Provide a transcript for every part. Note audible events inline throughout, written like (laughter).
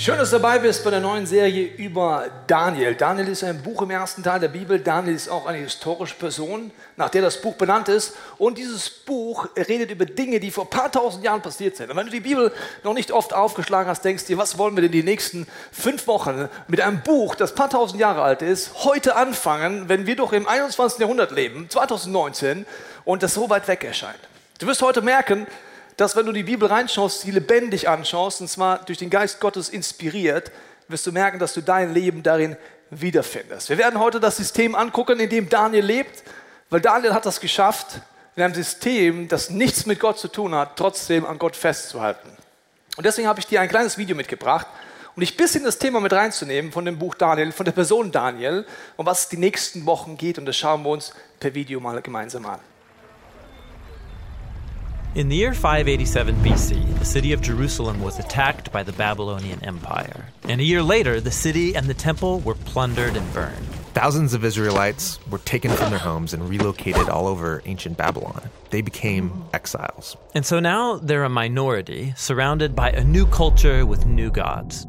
Schön, dass du dabei bist bei der neuen Serie über Daniel. Daniel ist ein Buch im ersten Teil der Bibel. Daniel ist auch eine historische Person, nach der das Buch benannt ist. Und dieses Buch redet über Dinge, die vor ein paar tausend Jahren passiert sind. Und wenn du die Bibel noch nicht oft aufgeschlagen hast, denkst du dir, was wollen wir denn die nächsten fünf Wochen mit einem Buch, das ein paar tausend Jahre alt ist, heute anfangen, wenn wir doch im 21. Jahrhundert leben, 2019, und das so weit weg erscheint. Du wirst heute merken, dass wenn du die Bibel reinschaust, sie lebendig anschaust, und zwar durch den Geist Gottes inspiriert, wirst du merken, dass du dein Leben darin wiederfindest. Wir werden heute das System angucken, in dem Daniel lebt, weil Daniel hat das geschafft, in einem System, das nichts mit Gott zu tun hat, trotzdem an Gott festzuhalten. Und deswegen habe ich dir ein kleines Video mitgebracht, um dich ein bisschen das Thema mit reinzunehmen von dem Buch Daniel, von der Person Daniel, um was es die nächsten Wochen geht. Und das schauen wir uns per Video mal gemeinsam an. In the year 587 BC, the city of Jerusalem was attacked by the Babylonian Empire. And a year later, the city and the temple were plundered and burned. Thousands of Israelites were taken from their homes and relocated all over ancient Babylon. They became exiles. And so now they're a minority, surrounded by a new culture with new gods.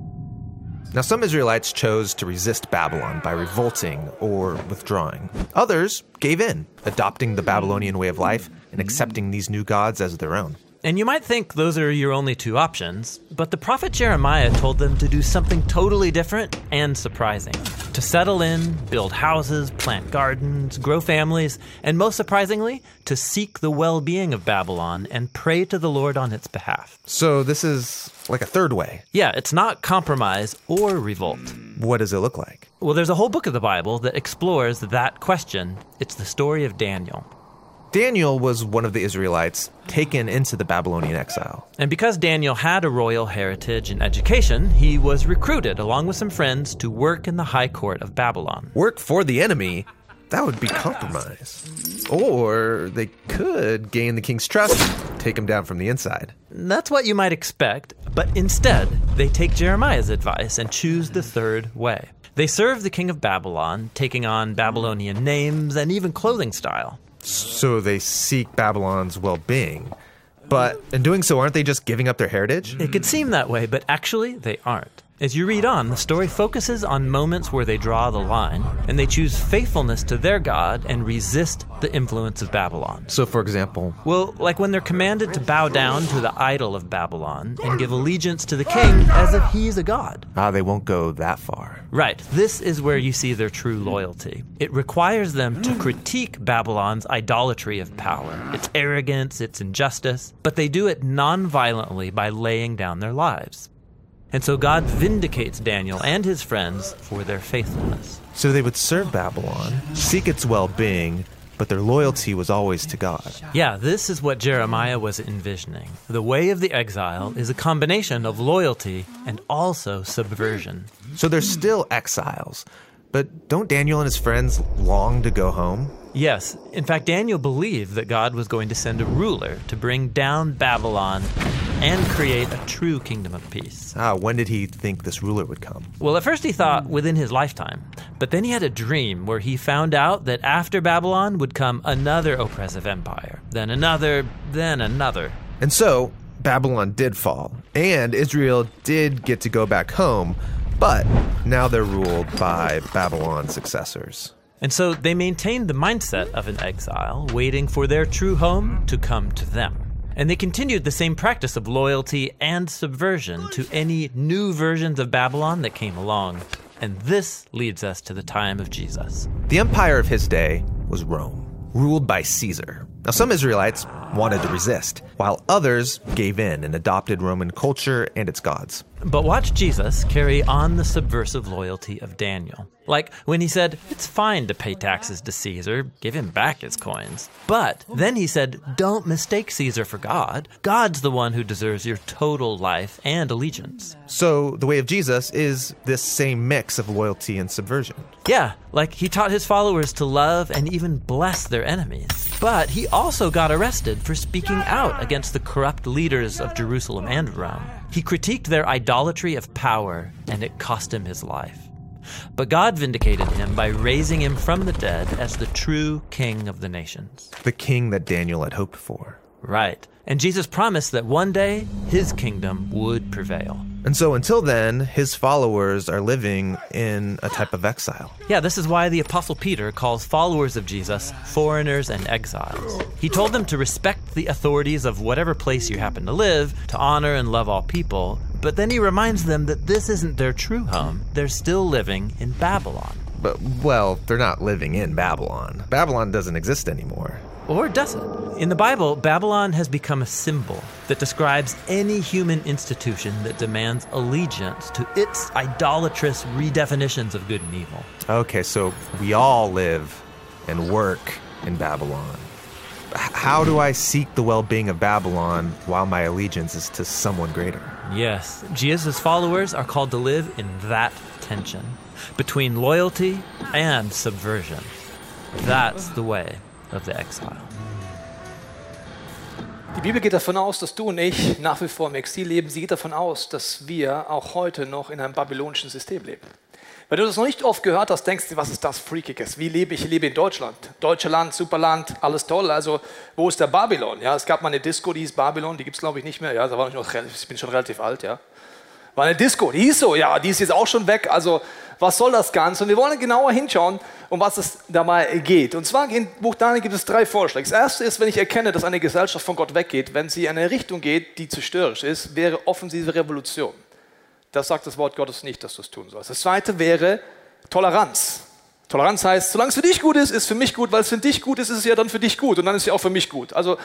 Now, some Israelites chose to resist Babylon by revolting or withdrawing. Others gave in, adopting the Babylonian way of life and accepting these new gods as their own. And you might think those are your only two options, but the prophet Jeremiah told them to do something totally different and surprising to settle in, build houses, plant gardens, grow families, and most surprisingly, to seek the well being of Babylon and pray to the Lord on its behalf. So, this is like a third way. Yeah, it's not compromise or revolt. What does it look like? Well, there's a whole book of the Bible that explores that question. It's the story of Daniel. Daniel was one of the Israelites taken into the Babylonian exile. And because Daniel had a royal heritage and education, he was recruited along with some friends to work in the high court of Babylon. Work for the enemy? That would be compromise. Or they could gain the king's trust, take him down from the inside. That's what you might expect, but instead, they take Jeremiah's advice and choose the third way. They serve the king of Babylon, taking on Babylonian names and even clothing style. So they seek Babylon's well being. But in doing so, aren't they just giving up their heritage? It could seem that way, but actually, they aren't. As you read on, the story focuses on moments where they draw the line and they choose faithfulness to their God and resist the influence of Babylon. So, for example, well, like when they're commanded to bow down to the idol of Babylon and give allegiance to the king as if he's a god. Ah, they won't go that far. Right. This is where you see their true loyalty. It requires them to critique Babylon's idolatry of power, its arrogance, its injustice, but they do it non violently by laying down their lives. And so God vindicates Daniel and his friends for their faithfulness. So they would serve Babylon, seek its well being, but their loyalty was always to God. Yeah, this is what Jeremiah was envisioning. The way of the exile is a combination of loyalty and also subversion. So they're still exiles, but don't Daniel and his friends long to go home? Yes. In fact, Daniel believed that God was going to send a ruler to bring down Babylon and create a true kingdom of peace. Ah, when did he think this ruler would come? Well, at first he thought within his lifetime. But then he had a dream where he found out that after Babylon would come another oppressive empire, then another, then another. And so, Babylon did fall, and Israel did get to go back home, but now they're ruled by Babylon's successors. And so they maintained the mindset of an exile, waiting for their true home to come to them. And they continued the same practice of loyalty and subversion to any new versions of Babylon that came along. And this leads us to the time of Jesus. The empire of his day was Rome, ruled by Caesar. Now, some Israelites wanted to resist, while others gave in and adopted Roman culture and its gods. But watch Jesus carry on the subversive loyalty of Daniel. Like when he said, It's fine to pay taxes to Caesar, give him back his coins. But then he said, Don't mistake Caesar for God. God's the one who deserves your total life and allegiance. So the way of Jesus is this same mix of loyalty and subversion. Yeah, like he taught his followers to love and even bless their enemies. But he also got arrested for speaking out against the corrupt leaders of Jerusalem and Rome. He critiqued their idolatry of power, and it cost him his life. But God vindicated him by raising him from the dead as the true king of the nations. The king that Daniel had hoped for. Right. And Jesus promised that one day his kingdom would prevail. And so until then, his followers are living in a type of exile. Yeah, this is why the Apostle Peter calls followers of Jesus foreigners and exiles. He told them to respect the authorities of whatever place you happen to live, to honor and love all people, but then he reminds them that this isn't their true home. They're still living in Babylon. But, well, they're not living in Babylon. Babylon doesn't exist anymore. Or does it? In the Bible, Babylon has become a symbol that describes any human institution that demands allegiance to its idolatrous redefinitions of good and evil. Okay, so we all live and work in Babylon. How do I seek the well being of Babylon while my allegiance is to someone greater? Yes, Jesus' followers are called to live in that tension between loyalty and subversion. That's the way of the exile. Die Bibel geht davon aus, dass du und ich nach wie vor im Exil leben. Sie geht davon aus, dass wir auch heute noch in einem babylonischen System leben. Wenn du das noch nicht oft gehört hast, denkst du, was ist das Freakiges? Wie lebe ich? Ich lebe in Deutschland. Deutsche Land, super Land, alles toll. Also, wo ist der Babylon? Ja, es gab mal eine Disco, die hieß Babylon, die gibt es glaube ich nicht mehr. Ja, da war ich, noch, ich bin schon relativ alt, ja. War eine Disco, die hieß so, ja, die ist jetzt auch schon weg. Also, was soll das Ganze? Und wir wollen genauer hinschauen, um was es dabei geht. Und zwar im Buch Daniel gibt es drei Vorschläge. Das erste ist, wenn ich erkenne, dass eine Gesellschaft von Gott weggeht, wenn sie in eine Richtung geht, die zerstörerisch ist, wäre offensive Revolution. Das sagt das Wort Gottes nicht, dass du es tun sollst. Das zweite wäre Toleranz. Toleranz heißt, solange es für dich gut ist, ist es für mich gut, weil es für dich gut ist, ist es ja dann für dich gut und dann ist es ja auch für mich gut. Also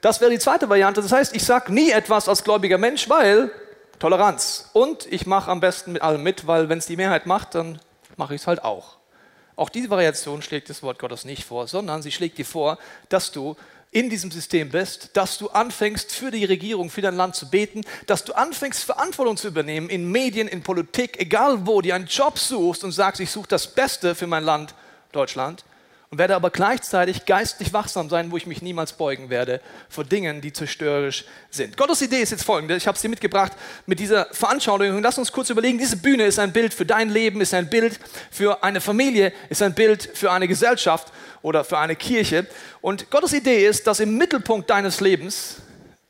das wäre die zweite Variante. Das heißt, ich sage nie etwas als gläubiger Mensch, weil Toleranz. Und ich mache am besten mit allem mit, weil wenn es die Mehrheit macht, dann mache ich es halt auch. Auch diese Variation schlägt das Wort Gottes nicht vor, sondern sie schlägt dir vor, dass du in diesem System bist, dass du anfängst für die Regierung, für dein Land zu beten, dass du anfängst Verantwortung zu übernehmen in Medien, in Politik, egal wo, dir einen Job suchst und sagst, ich suche das Beste für mein Land, Deutschland, und werde aber gleichzeitig geistlich wachsam sein, wo ich mich niemals beugen werde vor Dingen, die zerstörerisch sind. Gottes Idee ist jetzt folgende, ich habe sie mitgebracht mit dieser Veranschaulichung. Lass uns kurz überlegen, diese Bühne ist ein Bild für dein Leben, ist ein Bild für eine Familie, ist ein Bild für eine Gesellschaft oder für eine Kirche. Und Gottes Idee ist, dass im Mittelpunkt deines Lebens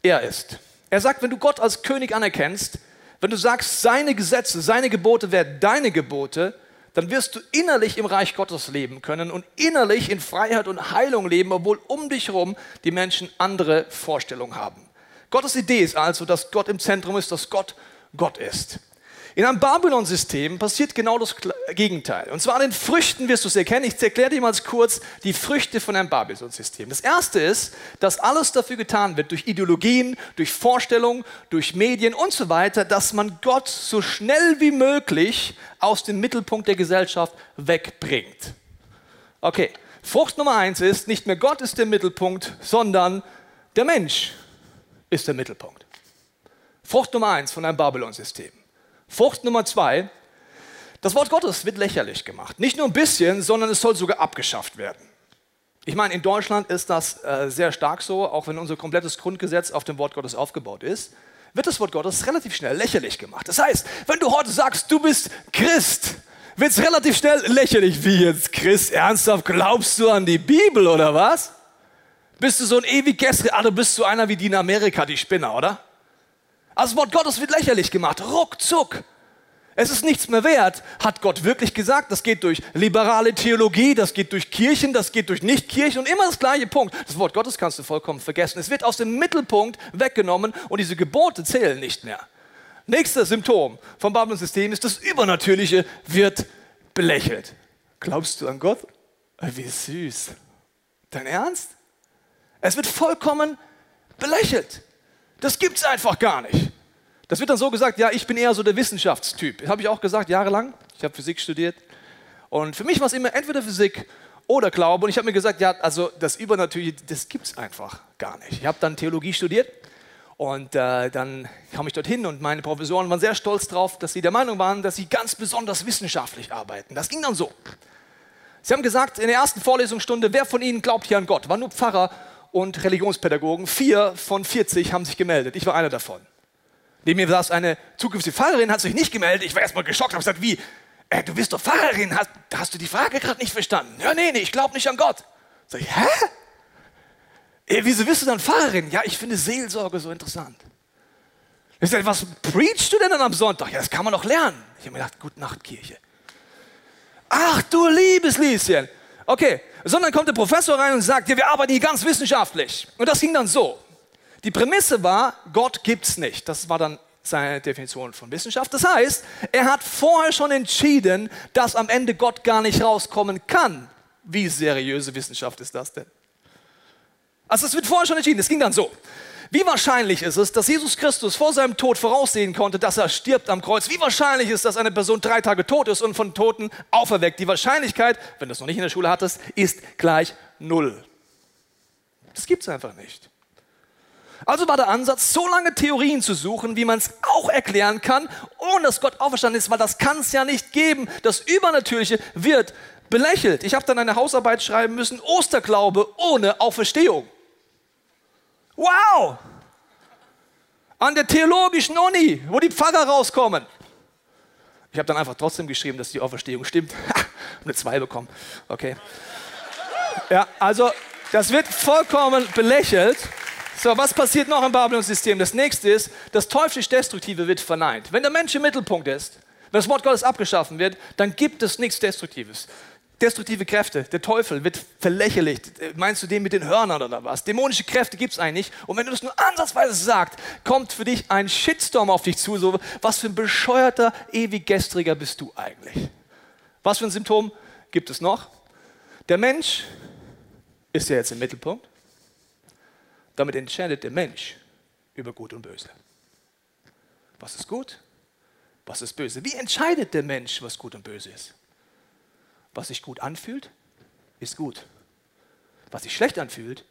er ist. Er sagt, wenn du Gott als König anerkennst, wenn du sagst, seine Gesetze, seine Gebote werden deine Gebote, dann wirst du innerlich im Reich Gottes leben können und innerlich in Freiheit und Heilung leben, obwohl um dich herum die Menschen andere Vorstellungen haben. Gottes Idee ist also, dass Gott im Zentrum ist, dass Gott Gott ist. In einem Babylon-System passiert genau das Gegenteil. Und zwar an den Früchten wirst du es erkennen. Ich erkläre dir mal kurz die Früchte von einem Babylon-System. Das erste ist, dass alles dafür getan wird, durch Ideologien, durch Vorstellungen, durch Medien und so weiter, dass man Gott so schnell wie möglich aus dem Mittelpunkt der Gesellschaft wegbringt. Okay, Frucht Nummer eins ist, nicht mehr Gott ist der Mittelpunkt, sondern der Mensch ist der Mittelpunkt. Frucht Nummer eins von einem Babylon-System. Frucht Nummer zwei, das Wort Gottes wird lächerlich gemacht. Nicht nur ein bisschen, sondern es soll sogar abgeschafft werden. Ich meine, in Deutschland ist das äh, sehr stark so, auch wenn unser komplettes Grundgesetz auf dem Wort Gottes aufgebaut ist, wird das Wort Gottes relativ schnell lächerlich gemacht. Das heißt, wenn du heute sagst, du bist Christ, wird es relativ schnell lächerlich. Wie jetzt Christ? Ernsthaft, glaubst du an die Bibel oder was? Bist du so ein ewig Gäste? Ah, du bist so einer wie die in Amerika, die Spinner, oder? Also das Wort Gottes wird lächerlich gemacht, ruckzuck. Es ist nichts mehr wert, hat Gott wirklich gesagt. Das geht durch liberale Theologie, das geht durch Kirchen, das geht durch Nichtkirchen und immer das gleiche Punkt. Das Wort Gottes kannst du vollkommen vergessen. Es wird aus dem Mittelpunkt weggenommen und diese Gebote zählen nicht mehr. Nächstes Symptom vom Babylon-System ist, das Übernatürliche wird belächelt. Glaubst du an Gott? Wie süß. Dein Ernst? Es wird vollkommen belächelt. Das gibt's einfach gar nicht. Das wird dann so gesagt, ja, ich bin eher so der Wissenschaftstyp. Das habe ich auch gesagt, jahrelang. Ich habe Physik studiert. Und für mich war es immer entweder Physik oder Glaube. Und ich habe mir gesagt, ja, also das Übernatürliche, das gibt's einfach gar nicht. Ich habe dann Theologie studiert und äh, dann kam ich dorthin und meine Professoren waren sehr stolz darauf, dass sie der Meinung waren, dass sie ganz besonders wissenschaftlich arbeiten. Das ging dann so. Sie haben gesagt, in der ersten Vorlesungsstunde, wer von Ihnen glaubt hier an Gott? Waren nur Pfarrer und Religionspädagogen. Vier von 40 haben sich gemeldet. Ich war einer davon. Neben mir saß eine zukünftige Pfarrerin, hat sich nicht gemeldet. Ich war erstmal geschockt, habe gesagt, wie? Äh, du bist doch Pfarrerin, hast, hast du die Frage gerade nicht verstanden? Ja, nee, nee, ich glaube nicht an Gott. Sag ich, hä? Äh, wieso bist du dann Pfarrerin? Ja, ich finde Seelsorge so interessant. Ich sage, was preachst du denn dann am Sonntag? Ja, das kann man doch lernen. Ich habe mir gedacht, gute Nacht, Kirche. Ach du liebes Lieschen. Okay, sondern kommt der Professor rein und sagt, ja, wir arbeiten hier ganz wissenschaftlich. Und das ging dann so. Die Prämisse war, Gott gibt es nicht. Das war dann seine Definition von Wissenschaft. Das heißt, er hat vorher schon entschieden, dass am Ende Gott gar nicht rauskommen kann. Wie seriöse Wissenschaft ist das denn? Also es wird vorher schon entschieden. Es ging dann so. Wie wahrscheinlich ist es, dass Jesus Christus vor seinem Tod voraussehen konnte, dass er stirbt am Kreuz? Wie wahrscheinlich ist, dass eine Person drei Tage tot ist und von Toten auferweckt? Die Wahrscheinlichkeit, wenn du es noch nicht in der Schule hattest, ist gleich null. Das gibt es einfach nicht. Also war der Ansatz, so lange Theorien zu suchen, wie man es auch erklären kann, ohne dass Gott auferstanden ist, weil das kann es ja nicht geben. Das Übernatürliche wird belächelt. Ich habe dann eine Hausarbeit schreiben müssen, Osterglaube ohne Auferstehung. Wow! An der theologischen Uni, wo die Pfarrer rauskommen. Ich habe dann einfach trotzdem geschrieben, dass die Auferstehung stimmt. (laughs) eine 2 bekommen. Okay. Ja, also das wird vollkommen belächelt. So, was passiert noch im Babylon-System? Das nächste ist, das teuflisch-destruktive wird verneint. Wenn der Mensch im Mittelpunkt ist, wenn das Wort Gottes abgeschaffen wird, dann gibt es nichts Destruktives. Destruktive Kräfte, der Teufel wird verlächerlicht. Meinst du den mit den Hörnern oder was? Dämonische Kräfte gibt es eigentlich. Und wenn du das nur ansatzweise sagst, kommt für dich ein Shitstorm auf dich zu. So, was für ein bescheuerter, ewig gestriger bist du eigentlich? Was für ein Symptom gibt es noch? Der Mensch ist ja jetzt im Mittelpunkt. Damit entscheidet der Mensch über Gut und Böse. Was ist gut? Was ist böse? Wie entscheidet der Mensch, was gut und böse ist? Was sich gut anfühlt, ist gut. Was sich schlecht anfühlt,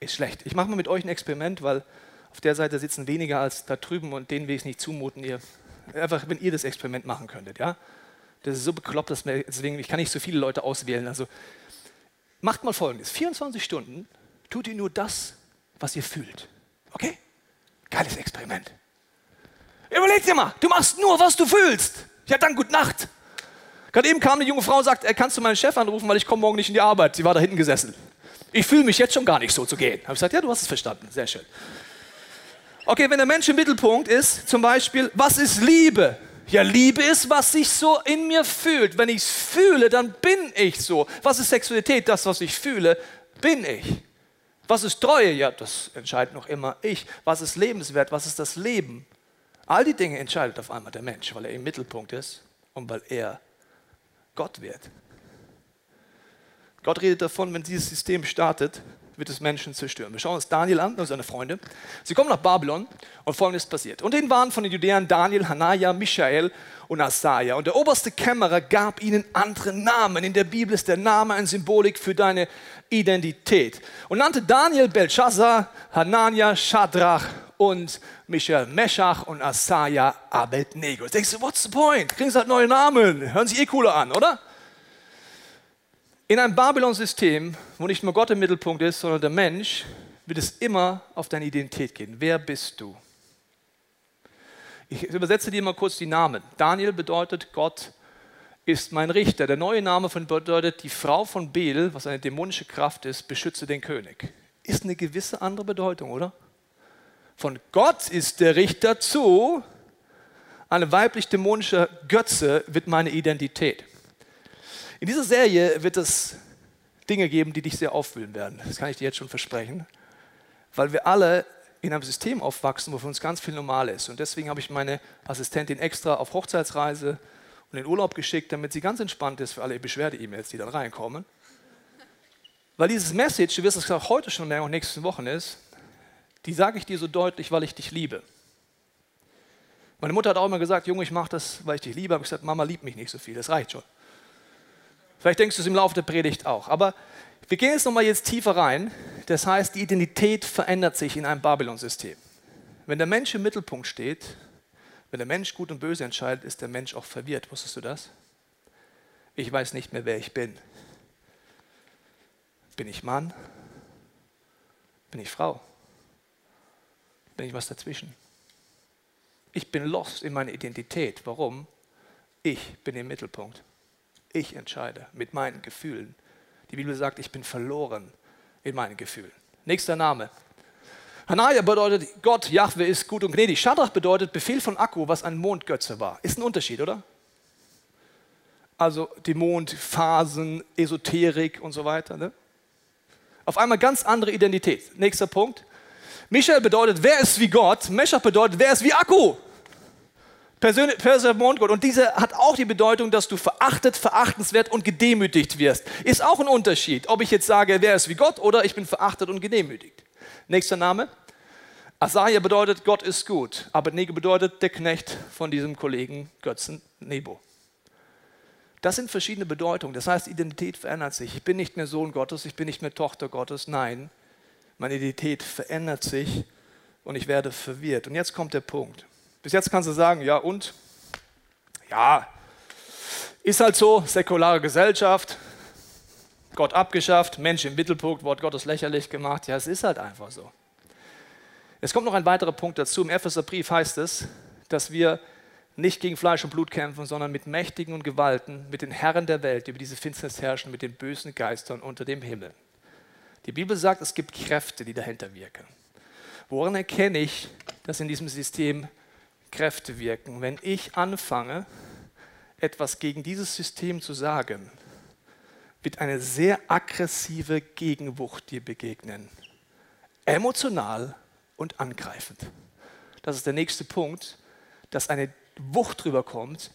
ist schlecht. Ich mache mal mit euch ein Experiment, weil auf der Seite sitzen weniger als da drüben und denen will ich es nicht zumuten. Ihr, einfach, wenn ihr das Experiment machen könntet, ja. Das ist so bekloppt, dass mir, deswegen, ich kann nicht so viele Leute auswählen. Also macht mal folgendes: 24 Stunden tut ihr nur das, was ihr fühlt. Okay? Geiles Experiment. Überleg dir mal, du machst nur, was du fühlst. Ja, dann gute Nacht. Gerade eben kam eine junge Frau und sagt, kannst du meinen Chef anrufen, weil ich komme morgen nicht in die Arbeit. Sie war da hinten gesessen. Ich fühle mich jetzt schon gar nicht so zu gehen. Habe ich gesagt, ja, du hast es verstanden. Sehr schön. Okay, wenn der Mensch im Mittelpunkt ist, zum Beispiel, was ist Liebe? Ja, Liebe ist, was sich so in mir fühlt. Wenn ich es fühle, dann bin ich so. Was ist Sexualität? Das, was ich fühle, bin ich. Was ist Treue? Ja, das entscheidet noch immer ich. Was ist lebenswert? Was ist das Leben? All die Dinge entscheidet auf einmal der Mensch, weil er im Mittelpunkt ist und weil er Gott wird. Gott redet davon, wenn dieses System startet, wird es Menschen zerstören. Wir schauen uns Daniel an und seine Freunde. Sie kommen nach Babylon und folgendes passiert. Und ihnen waren von den Judäern Daniel, Hanaya, Michael und Asaja. Und der oberste Kämmerer gab ihnen andere Namen. In der Bibel ist der Name eine Symbolik für deine Identität. Und nannte Daniel Belshazzar, Hanania, Shadrach und Michael Meshach und Asaja Abednego. Jetzt denkst du, what's the point? Sie halt neue Namen. Hören sich eh cooler an, oder? In einem Babylon-System, wo nicht nur Gott im Mittelpunkt ist, sondern der Mensch, wird es immer auf deine Identität gehen. Wer bist du? Ich übersetze dir mal kurz die Namen. Daniel bedeutet, Gott ist mein Richter. Der neue Name von bedeutet, die Frau von Bel, was eine dämonische Kraft ist, beschütze den König. Ist eine gewisse andere Bedeutung, oder? Von Gott ist der Richter zu, eine weiblich-dämonische Götze wird meine Identität. In dieser Serie wird es Dinge geben, die dich sehr aufwühlen werden. Das kann ich dir jetzt schon versprechen. Weil wir alle in einem System aufwachsen, wo für uns ganz viel normal ist. Und deswegen habe ich meine Assistentin extra auf Hochzeitsreise und in Urlaub geschickt, damit sie ganz entspannt ist für alle Beschwerde-E-Mails, die dann reinkommen. Weil dieses Message, du wirst es auch heute schon merken und nächsten Wochen ist, die sage ich dir so deutlich, weil ich dich liebe. Meine Mutter hat auch immer gesagt, Junge, ich mache das, weil ich dich liebe. Aber ich gesagt, Mama liebt mich nicht so viel, das reicht schon. Vielleicht denkst du es im Laufe der Predigt auch. Aber wir gehen jetzt nochmal jetzt tiefer rein. Das heißt, die Identität verändert sich in einem Babylon-System. Wenn der Mensch im Mittelpunkt steht, wenn der Mensch gut und böse entscheidet, ist der Mensch auch verwirrt. Wusstest du das? Ich weiß nicht mehr, wer ich bin. Bin ich Mann? Bin ich Frau? Bin ich was dazwischen? Ich bin lost in meiner Identität. Warum? Ich bin im Mittelpunkt. Ich entscheide mit meinen Gefühlen. Die Bibel sagt, ich bin verloren in meinen Gefühlen. Nächster Name. Hanaya bedeutet Gott, Jahwe ist gut und gnädig. Shadrach bedeutet Befehl von Akku, was ein Mondgötze war. Ist ein Unterschied, oder? Also die Mondphasen, Esoterik und so weiter. Ne? Auf einmal ganz andere Identität. Nächster Punkt. Michael bedeutet, wer ist wie Gott? Meshach bedeutet, wer ist wie Akku? Perser Mondgott. Und diese hat auch die Bedeutung, dass du verachtet, verachtenswert und gedemütigt wirst. Ist auch ein Unterschied, ob ich jetzt sage, wer ist wie Gott oder ich bin verachtet und gedemütigt. Nächster Name. Asaja bedeutet, Gott ist gut. Abednego bedeutet, der Knecht von diesem Kollegen Götzen Nebo. Das sind verschiedene Bedeutungen. Das heißt, Identität verändert sich. Ich bin nicht mehr Sohn Gottes, ich bin nicht mehr Tochter Gottes. Nein, meine Identität verändert sich und ich werde verwirrt. Und jetzt kommt der Punkt. Bis jetzt kannst du sagen, ja und? Ja, ist halt so, säkulare Gesellschaft, Gott abgeschafft, Mensch im Mittelpunkt, Wort Gottes lächerlich gemacht. Ja, es ist halt einfach so. Es kommt noch ein weiterer Punkt dazu. Im Epheserbrief heißt es, dass wir nicht gegen Fleisch und Blut kämpfen, sondern mit Mächtigen und Gewalten, mit den Herren der Welt, die über diese Finsternis herrschen, mit den bösen Geistern unter dem Himmel. Die Bibel sagt, es gibt Kräfte, die dahinter wirken. Woran erkenne ich, dass in diesem System Kräfte wirken? Wenn ich anfange, etwas gegen dieses System zu sagen, wird eine sehr aggressive Gegenwucht dir begegnen. Emotional und angreifend. Das ist der nächste Punkt, dass eine Wucht drüber kommt,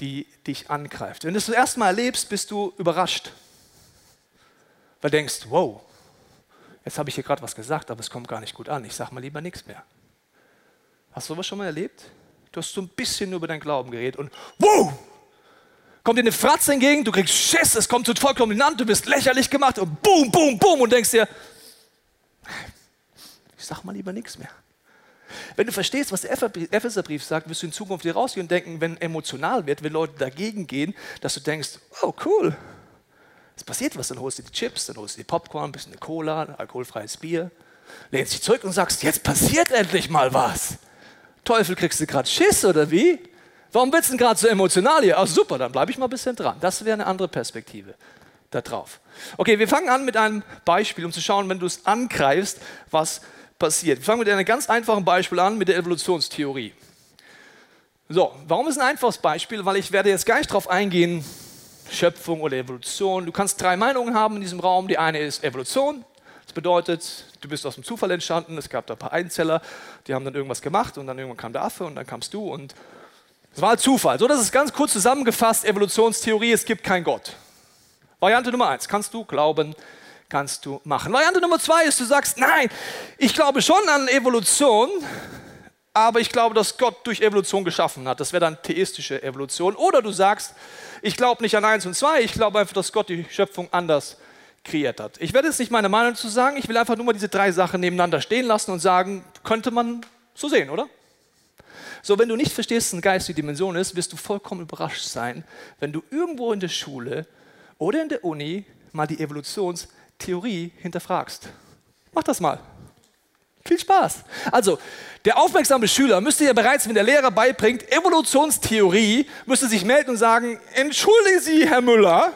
die dich angreift. Wenn du das zum ersten Mal erlebst, bist du überrascht. Weil du denkst, wow, jetzt habe ich hier gerade was gesagt, aber es kommt gar nicht gut an. Ich sage mal lieber nichts mehr. Hast du sowas schon mal erlebt? Du hast so ein bisschen über deinen Glauben geredet und wow, kommt dir eine Fratze entgegen, du kriegst Schiss, es kommt zu vollkommen dominant, du bist lächerlich gemacht und boom, boom, boom und denkst dir, ich sag mal lieber nichts mehr. Wenn du verstehst, was der Epheserbrief sagt, wirst du in Zukunft hier rausgehen und denken, wenn emotional wird, wenn Leute dagegen gehen, dass du denkst, oh cool, es passiert was, dann holst du die Chips, dann holst du die Popcorn, ein bisschen Cola, ein alkoholfreies Bier, lehnst dich zurück und sagst, jetzt passiert endlich mal was. Teufel, kriegst du gerade Schiss oder wie? Warum bist du denn gerade so emotional hier? Ach super, dann bleibe ich mal ein bisschen dran. Das wäre eine andere Perspektive da drauf. Okay, wir fangen an mit einem Beispiel, um zu schauen, wenn du es angreifst, was passiert. Wir fangen mit einem ganz einfachen Beispiel an, mit der Evolutionstheorie. So, warum ist ein einfaches Beispiel? Weil ich werde jetzt gar nicht darauf eingehen, Schöpfung oder Evolution. Du kannst drei Meinungen haben in diesem Raum. Die eine ist Evolution. Das bedeutet, du bist aus dem Zufall entstanden. Es gab da ein paar Einzeller, die haben dann irgendwas gemacht und dann irgendwann kam der Affe und dann kamst du und es war Zufall. So, das ist ganz kurz zusammengefasst Evolutionstheorie. Es gibt keinen Gott. Variante Nummer eins: Kannst du glauben, kannst du machen. Variante Nummer zwei ist, du sagst, nein, ich glaube schon an Evolution, aber ich glaube, dass Gott durch Evolution geschaffen hat. Das wäre dann theistische Evolution. Oder du sagst, ich glaube nicht an eins und zwei, ich glaube einfach, dass Gott die Schöpfung anders kreiert hat. Ich werde jetzt nicht meine Meinung zu sagen, ich will einfach nur mal diese drei Sachen nebeneinander stehen lassen und sagen, könnte man so sehen, oder? So, wenn du nicht verstehst, was eine geistige Dimension ist, wirst du vollkommen überrascht sein, wenn du irgendwo in der Schule oder in der Uni mal die Evolutionstheorie hinterfragst. Mach das mal. Viel Spaß. Also, der aufmerksame Schüler müsste ja bereits, wenn der Lehrer beibringt, Evolutionstheorie, müsste sich melden und sagen, entschuldigen Sie, Herr Müller.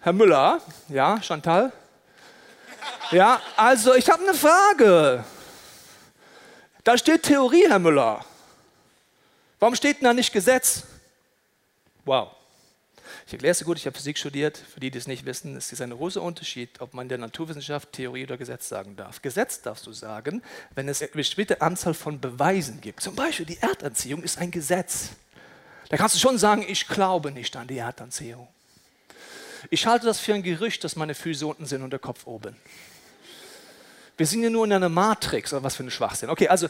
Herr Müller, ja, Chantal? Ja, also ich habe eine Frage. Da steht Theorie, Herr Müller. Warum steht denn da nicht Gesetz? Wow. Ich erkläre es gut, ich habe Physik studiert. Für die, die es nicht wissen, es ist ein großer Unterschied, ob man der Naturwissenschaft Theorie oder Gesetz sagen darf. Gesetz darfst du sagen, wenn es eine bestimmte Anzahl von Beweisen gibt. Zum Beispiel die Erdanziehung ist ein Gesetz. Da kannst du schon sagen, ich glaube nicht an die Erdanziehung. Ich halte das für ein Gerücht, dass meine Füße unten sind und der Kopf oben. Wir sind ja nur in einer Matrix, oder was für ein Schwachsinn. Okay, also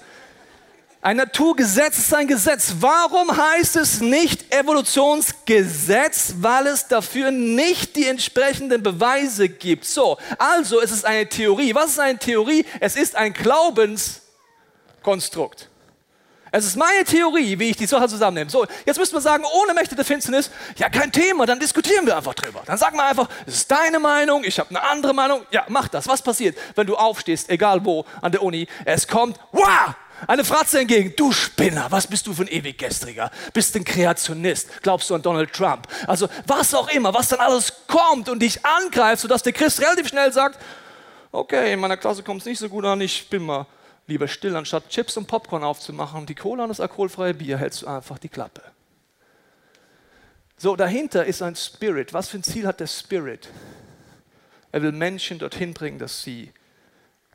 ein Naturgesetz ist ein Gesetz. Warum heißt es nicht Evolutionsgesetz? Weil es dafür nicht die entsprechenden Beweise gibt. So, also es ist eine Theorie. Was ist eine Theorie? Es ist ein Glaubenskonstrukt. Es ist meine Theorie, wie ich die Sache zusammennehme. So, jetzt müssen wir sagen, ohne Mächte der Finsternis, ja, kein Thema, dann diskutieren wir einfach drüber. Dann sagen wir einfach, es ist deine Meinung, ich habe eine andere Meinung. Ja, mach das. Was passiert, wenn du aufstehst, egal wo, an der Uni, es kommt, wow, Eine Fratze hingegen, du Spinner, was bist du für ein Ewiggestriger? Bist ein Kreationist? Glaubst du an Donald Trump? Also was auch immer, was dann alles kommt und dich angreift, sodass der Christ relativ schnell sagt, okay, in meiner Klasse kommt es nicht so gut an, ich bin mal lieber still, anstatt Chips und Popcorn aufzumachen und die Cola und das alkoholfreie Bier, hältst du einfach die Klappe. So, dahinter ist ein Spirit. Was für ein Ziel hat der Spirit? Er will Menschen dorthin bringen, dass sie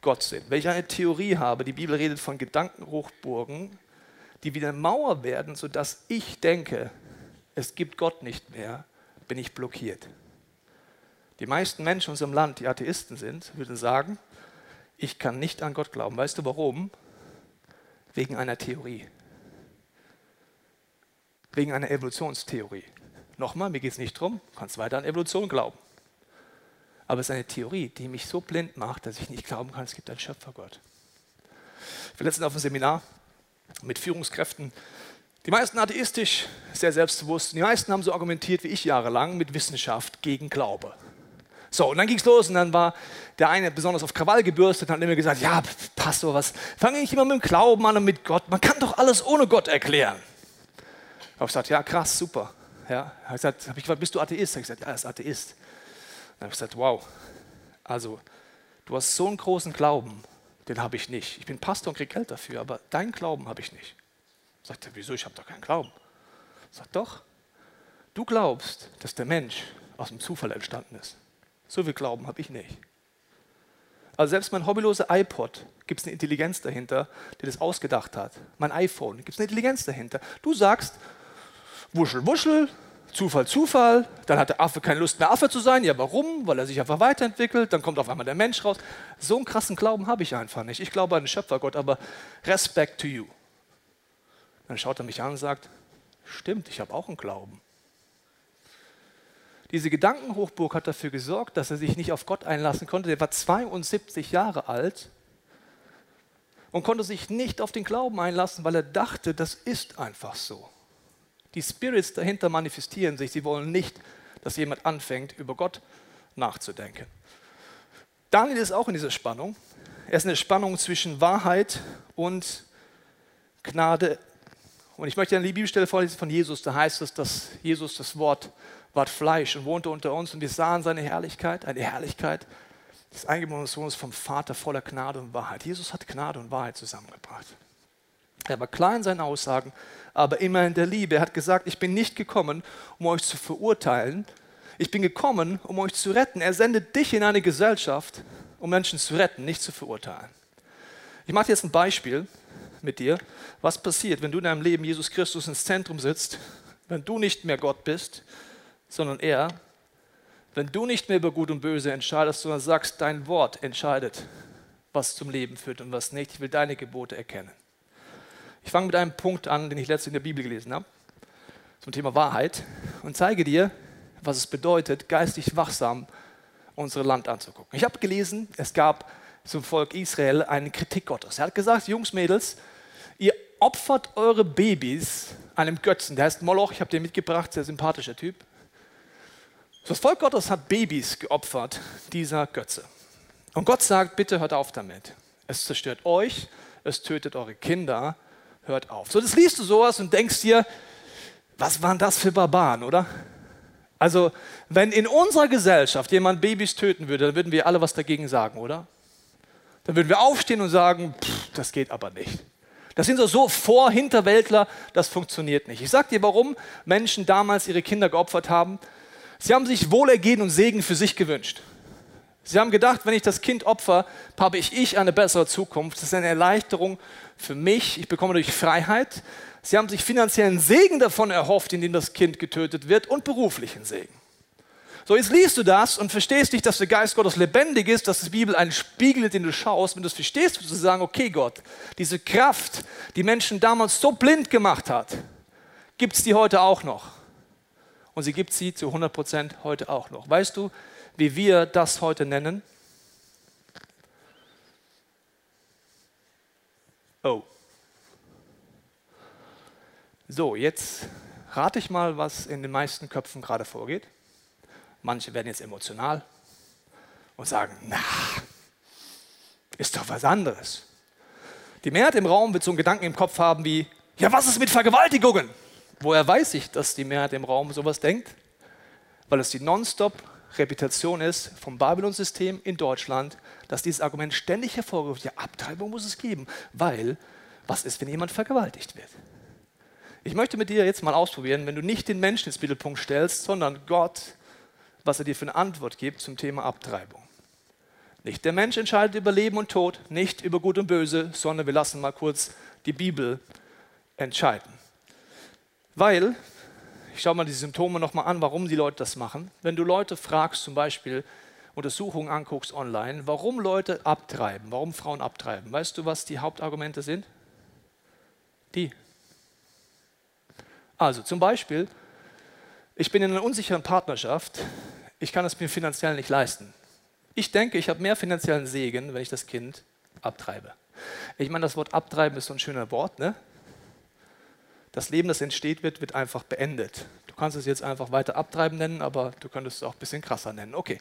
Gott sind. Wenn ich eine Theorie habe, die Bibel redet von Gedankenhochburgen, die wieder Mauer werden, sodass ich denke, es gibt Gott nicht mehr, bin ich blockiert. Die meisten Menschen in unserem Land, die Atheisten sind, würden sagen, ich kann nicht an Gott glauben. Weißt du warum? Wegen einer Theorie. Wegen einer Evolutionstheorie. Nochmal, mir geht es nicht darum, du kannst weiter an Evolution glauben. Aber es ist eine Theorie, die mich so blind macht, dass ich nicht glauben kann, es gibt einen Schöpfergott. War letztens auf einem Seminar mit Führungskräften, die meisten atheistisch, sehr selbstbewusst. Die meisten haben so argumentiert wie ich jahrelang mit Wissenschaft gegen Glaube. So, und dann ging es los und dann war der eine besonders auf Krawall gebürstet und hat immer gesagt, ja, Pastor, was, fange ich immer mit dem Glauben an und mit Gott. Man kann doch alles ohne Gott erklären. Ich habe gesagt, ja, krass, super. Ja, habe gesagt, hab ich gefragt, bist du Atheist? Habe ich gesagt, ja, er ist Atheist. Dann habe ich gesagt, wow, also du hast so einen großen Glauben, den habe ich nicht. Ich bin Pastor und kriege Geld dafür, aber deinen Glauben habe ich nicht. Sagt er, wieso? Ich habe doch keinen Glauben. Sagt doch, du glaubst, dass der Mensch aus dem Zufall entstanden ist. So viel Glauben habe ich nicht. Also selbst mein hobbylose iPod gibt es eine Intelligenz dahinter, die das ausgedacht hat. Mein iPhone gibt es eine Intelligenz dahinter. Du sagst, wuschel, wuschel, Zufall, Zufall. Dann hat der Affe keine Lust mehr, Affe zu sein. Ja, warum? Weil er sich einfach weiterentwickelt. Dann kommt auf einmal der Mensch raus. So einen krassen Glauben habe ich einfach nicht. Ich glaube an den Schöpfergott, aber Respect to you. Dann schaut er mich an und sagt, stimmt, ich habe auch einen Glauben. Diese Gedankenhochburg hat dafür gesorgt, dass er sich nicht auf Gott einlassen konnte. Der war 72 Jahre alt und konnte sich nicht auf den Glauben einlassen, weil er dachte, das ist einfach so. Die Spirits dahinter manifestieren sich. Sie wollen nicht, dass jemand anfängt, über Gott nachzudenken. Daniel ist auch in dieser Spannung. Er ist in der Spannung zwischen Wahrheit und Gnade. Und ich möchte eine Bibelstelle vorlesen von Jesus. Da heißt es, dass Jesus das Wort ward Fleisch und wohnte unter uns und wir sahen seine Herrlichkeit, eine Herrlichkeit des eingeborenen Sohnes vom Vater voller Gnade und Wahrheit. Jesus hat Gnade und Wahrheit zusammengebracht. Er war klar in seinen Aussagen, aber immer in der Liebe. Er hat gesagt, ich bin nicht gekommen, um euch zu verurteilen. Ich bin gekommen, um euch zu retten. Er sendet dich in eine Gesellschaft, um Menschen zu retten, nicht zu verurteilen. Ich mache jetzt ein Beispiel mit dir, was passiert, wenn du in deinem Leben Jesus Christus ins Zentrum sitzt, wenn du nicht mehr Gott bist, sondern er, wenn du nicht mehr über Gut und Böse entscheidest, sondern sagst, dein Wort entscheidet, was zum Leben führt und was nicht. Ich will deine Gebote erkennen. Ich fange mit einem Punkt an, den ich letztens in der Bibel gelesen habe, zum Thema Wahrheit und zeige dir, was es bedeutet, geistig wachsam unser Land anzugucken. Ich habe gelesen, es gab zum Volk Israel eine Kritik Gottes. Er hat gesagt, Jungs, Mädels, ihr opfert eure Babys einem Götzen, der heißt Moloch, ich habe den mitgebracht, sehr sympathischer Typ. Das Volk Gottes hat Babys geopfert, dieser Götze. Und Gott sagt, bitte hört auf damit. Es zerstört euch, es tötet eure Kinder hört auf. So, das liest du sowas und denkst dir, was waren das für Barbaren, oder? Also, wenn in unserer Gesellschaft jemand Babys töten würde, dann würden wir alle was dagegen sagen, oder? Dann würden wir aufstehen und sagen, pff, das geht aber nicht. Das sind so, so Vor-Hinterwäldler, das funktioniert nicht. Ich sage dir, warum Menschen damals ihre Kinder geopfert haben. Sie haben sich Wohlergehen und Segen für sich gewünscht. Sie haben gedacht, wenn ich das Kind opfer, habe ich, ich eine bessere Zukunft. Das ist eine Erleichterung für mich. Ich bekomme durch Freiheit. Sie haben sich finanziellen Segen davon erhofft, indem das Kind getötet wird und beruflichen Segen. So, jetzt liest du das und verstehst nicht, dass der Geist Gottes lebendig ist, dass die Bibel einen Spiegel ist, den du schaust. Wenn du es verstehst, wirst du sagen, okay Gott, diese Kraft, die Menschen damals so blind gemacht hat, gibt es die heute auch noch. Und sie gibt sie zu 100 Prozent heute auch noch. Weißt du, wie wir das heute nennen? Oh. So, jetzt rate ich mal, was in den meisten Köpfen gerade vorgeht. Manche werden jetzt emotional und sagen, na, ist doch was anderes. Die Mehrheit im Raum wird so einen Gedanken im Kopf haben wie, ja, was ist mit Vergewaltigungen? Woher weiß ich, dass die Mehrheit im Raum sowas denkt? Weil es die nonstop Reputation ist vom Babylon-System in Deutschland, dass dieses Argument ständig hervorgerufen wird, ja, Abtreibung muss es geben, weil was ist, wenn jemand vergewaltigt wird? Ich möchte mit dir jetzt mal ausprobieren, wenn du nicht den Menschen ins Mittelpunkt stellst, sondern Gott, was er dir für eine Antwort gibt zum Thema Abtreibung. Nicht der Mensch entscheidet über Leben und Tod, nicht über Gut und Böse, sondern wir lassen mal kurz die Bibel entscheiden. Weil, ich schaue mal die Symptome nochmal an, warum die Leute das machen. Wenn du Leute fragst, zum Beispiel Untersuchungen anguckst online, warum Leute abtreiben, warum Frauen abtreiben, weißt du, was die Hauptargumente sind? Die. Also zum Beispiel, ich bin in einer unsicheren Partnerschaft, ich kann es mir finanziell nicht leisten. Ich denke, ich habe mehr finanziellen Segen, wenn ich das Kind abtreibe. Ich meine, das Wort abtreiben ist so ein schöner Wort, ne? Das Leben, das entsteht wird, wird einfach beendet. Du kannst es jetzt einfach weiter abtreiben nennen, aber du könntest es auch ein bisschen krasser nennen. Okay.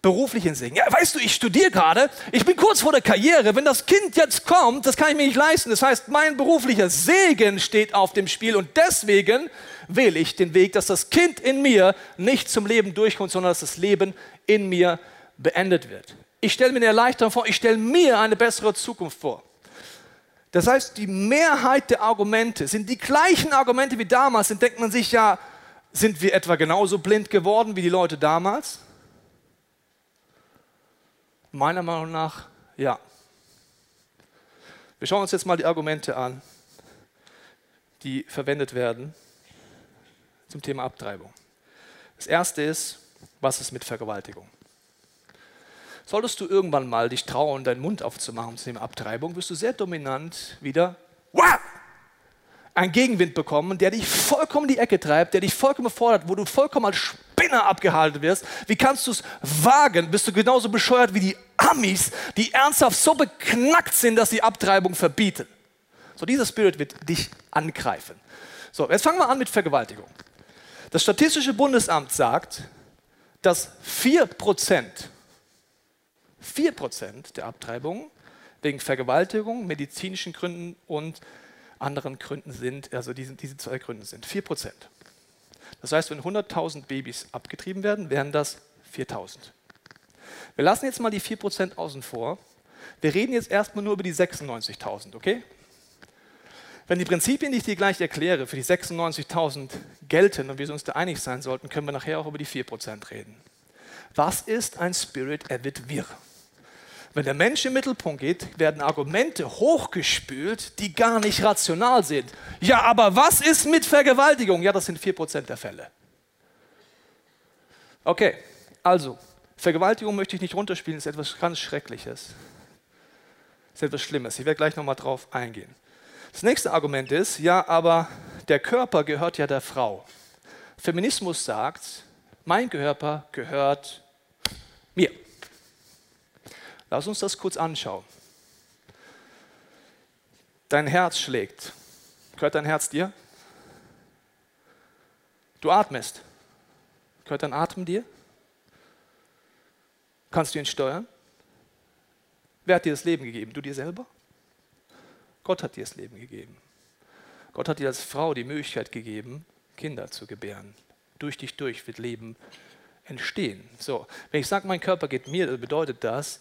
Beruflichen Segen. Ja, weißt du, ich studiere gerade, ich bin kurz vor der Karriere. Wenn das Kind jetzt kommt, das kann ich mir nicht leisten. Das heißt, mein beruflicher Segen steht auf dem Spiel und deswegen wähle ich den Weg, dass das Kind in mir nicht zum Leben durchkommt, sondern dass das Leben in mir beendet wird. Ich stelle mir eine Erleichterung vor, ich stelle mir eine bessere Zukunft vor. Das heißt, die Mehrheit der Argumente sind die gleichen Argumente wie damals. Dann denkt man sich ja, sind wir etwa genauso blind geworden wie die Leute damals? Meiner Meinung nach ja. Wir schauen uns jetzt mal die Argumente an, die verwendet werden zum Thema Abtreibung. Das erste ist, was ist mit Vergewaltigung? Solltest du irgendwann mal dich trauen, deinen Mund aufzumachen zum Thema Abtreibung, wirst du sehr dominant wieder einen Gegenwind bekommen, der dich vollkommen in die Ecke treibt, der dich vollkommen fordert, wo du vollkommen als Spinner abgehalten wirst. Wie kannst du es wagen? Bist du genauso bescheuert wie die Amis, die ernsthaft so beknackt sind, dass sie Abtreibung verbieten? So, dieser Spirit wird dich angreifen. So, jetzt fangen wir an mit Vergewaltigung. Das Statistische Bundesamt sagt, dass 4% 4% der Abtreibungen wegen Vergewaltigung, medizinischen Gründen und anderen Gründen sind, also diese, diese zwei Gründe sind 4%. Das heißt, wenn 100.000 Babys abgetrieben werden, wären das 4.000. Wir lassen jetzt mal die 4% außen vor. Wir reden jetzt erstmal nur über die 96.000, okay? Wenn die Prinzipien, die ich dir gleich erkläre, für die 96.000 gelten und wir uns da einig sein sollten, können wir nachher auch über die 4% reden. Was ist ein Spirit? Wird wirr. Wenn der Mensch im Mittelpunkt geht, werden Argumente hochgespült, die gar nicht rational sind. Ja, aber was ist mit Vergewaltigung? Ja, das sind 4% der Fälle. Okay, also, Vergewaltigung möchte ich nicht runterspielen, ist etwas ganz Schreckliches. Ist etwas Schlimmes. Ich werde gleich nochmal drauf eingehen. Das nächste Argument ist, ja, aber der Körper gehört ja der Frau. Feminismus sagt, mein Körper gehört mir. Lass uns das kurz anschauen. Dein Herz schlägt. Gehört dein Herz dir? Du atmest. Gehört dein Atem dir? Kannst du ihn steuern? Wer hat dir das Leben gegeben? Du dir selber? Gott hat dir das Leben gegeben. Gott hat dir als Frau die Möglichkeit gegeben, Kinder zu gebären. Durch dich durch wird Leben entstehen. So, wenn ich sage, mein Körper geht mir, bedeutet das,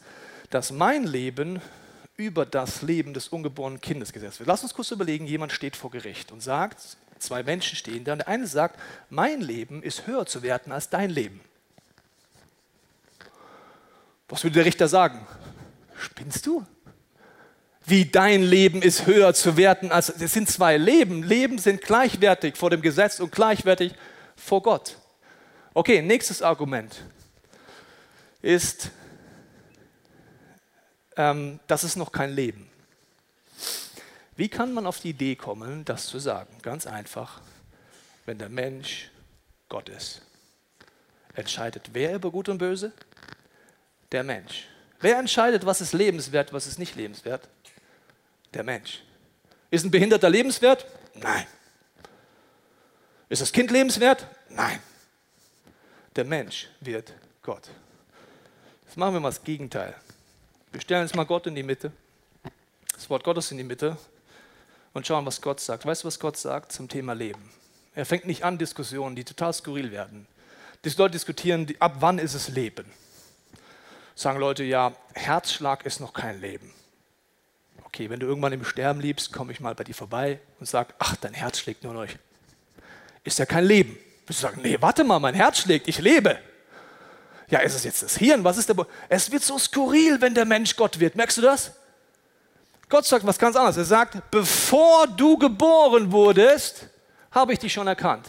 dass mein Leben über das Leben des ungeborenen Kindes gesetzt wird. Lass uns kurz überlegen, jemand steht vor Gericht und sagt, zwei Menschen stehen da und der eine sagt, mein Leben ist höher zu werten als dein Leben. Was würde der Richter sagen? Spinnst du? Wie dein Leben ist höher zu werten als es sind zwei Leben. Leben sind gleichwertig vor dem Gesetz und gleichwertig vor Gott. Okay, nächstes Argument ist ähm, das ist noch kein Leben. Wie kann man auf die Idee kommen, das zu sagen? Ganz einfach, wenn der Mensch Gott ist. Entscheidet wer über Gut und Böse? Der Mensch. Wer entscheidet, was ist lebenswert, was ist nicht lebenswert? Der Mensch. Ist ein Behinderter lebenswert? Nein. Ist das Kind lebenswert? Nein. Der Mensch wird Gott. Jetzt machen wir mal das Gegenteil. Wir stellen uns mal Gott in die Mitte. das Wort Gottes in die Mitte und schauen, was Gott sagt. Weißt du, was Gott sagt zum Thema Leben? Er fängt nicht an, Diskussionen, die total skurril werden. Die Leute diskutieren, ab wann ist es Leben? Sagen Leute, ja, Herzschlag ist noch kein Leben. Okay, wenn du irgendwann im Sterben liebst, komme ich mal bei dir vorbei und sage, ach, dein Herz schlägt nur noch. Ist ja kein Leben. Du sagst, nee, warte mal, mein Herz schlägt, ich lebe. Ja, ist es jetzt das Hirn? Was ist der? Bo es wird so skurril, wenn der Mensch Gott wird. Merkst du das? Gott sagt was ganz anderes. Er sagt, bevor du geboren wurdest, habe ich dich schon erkannt.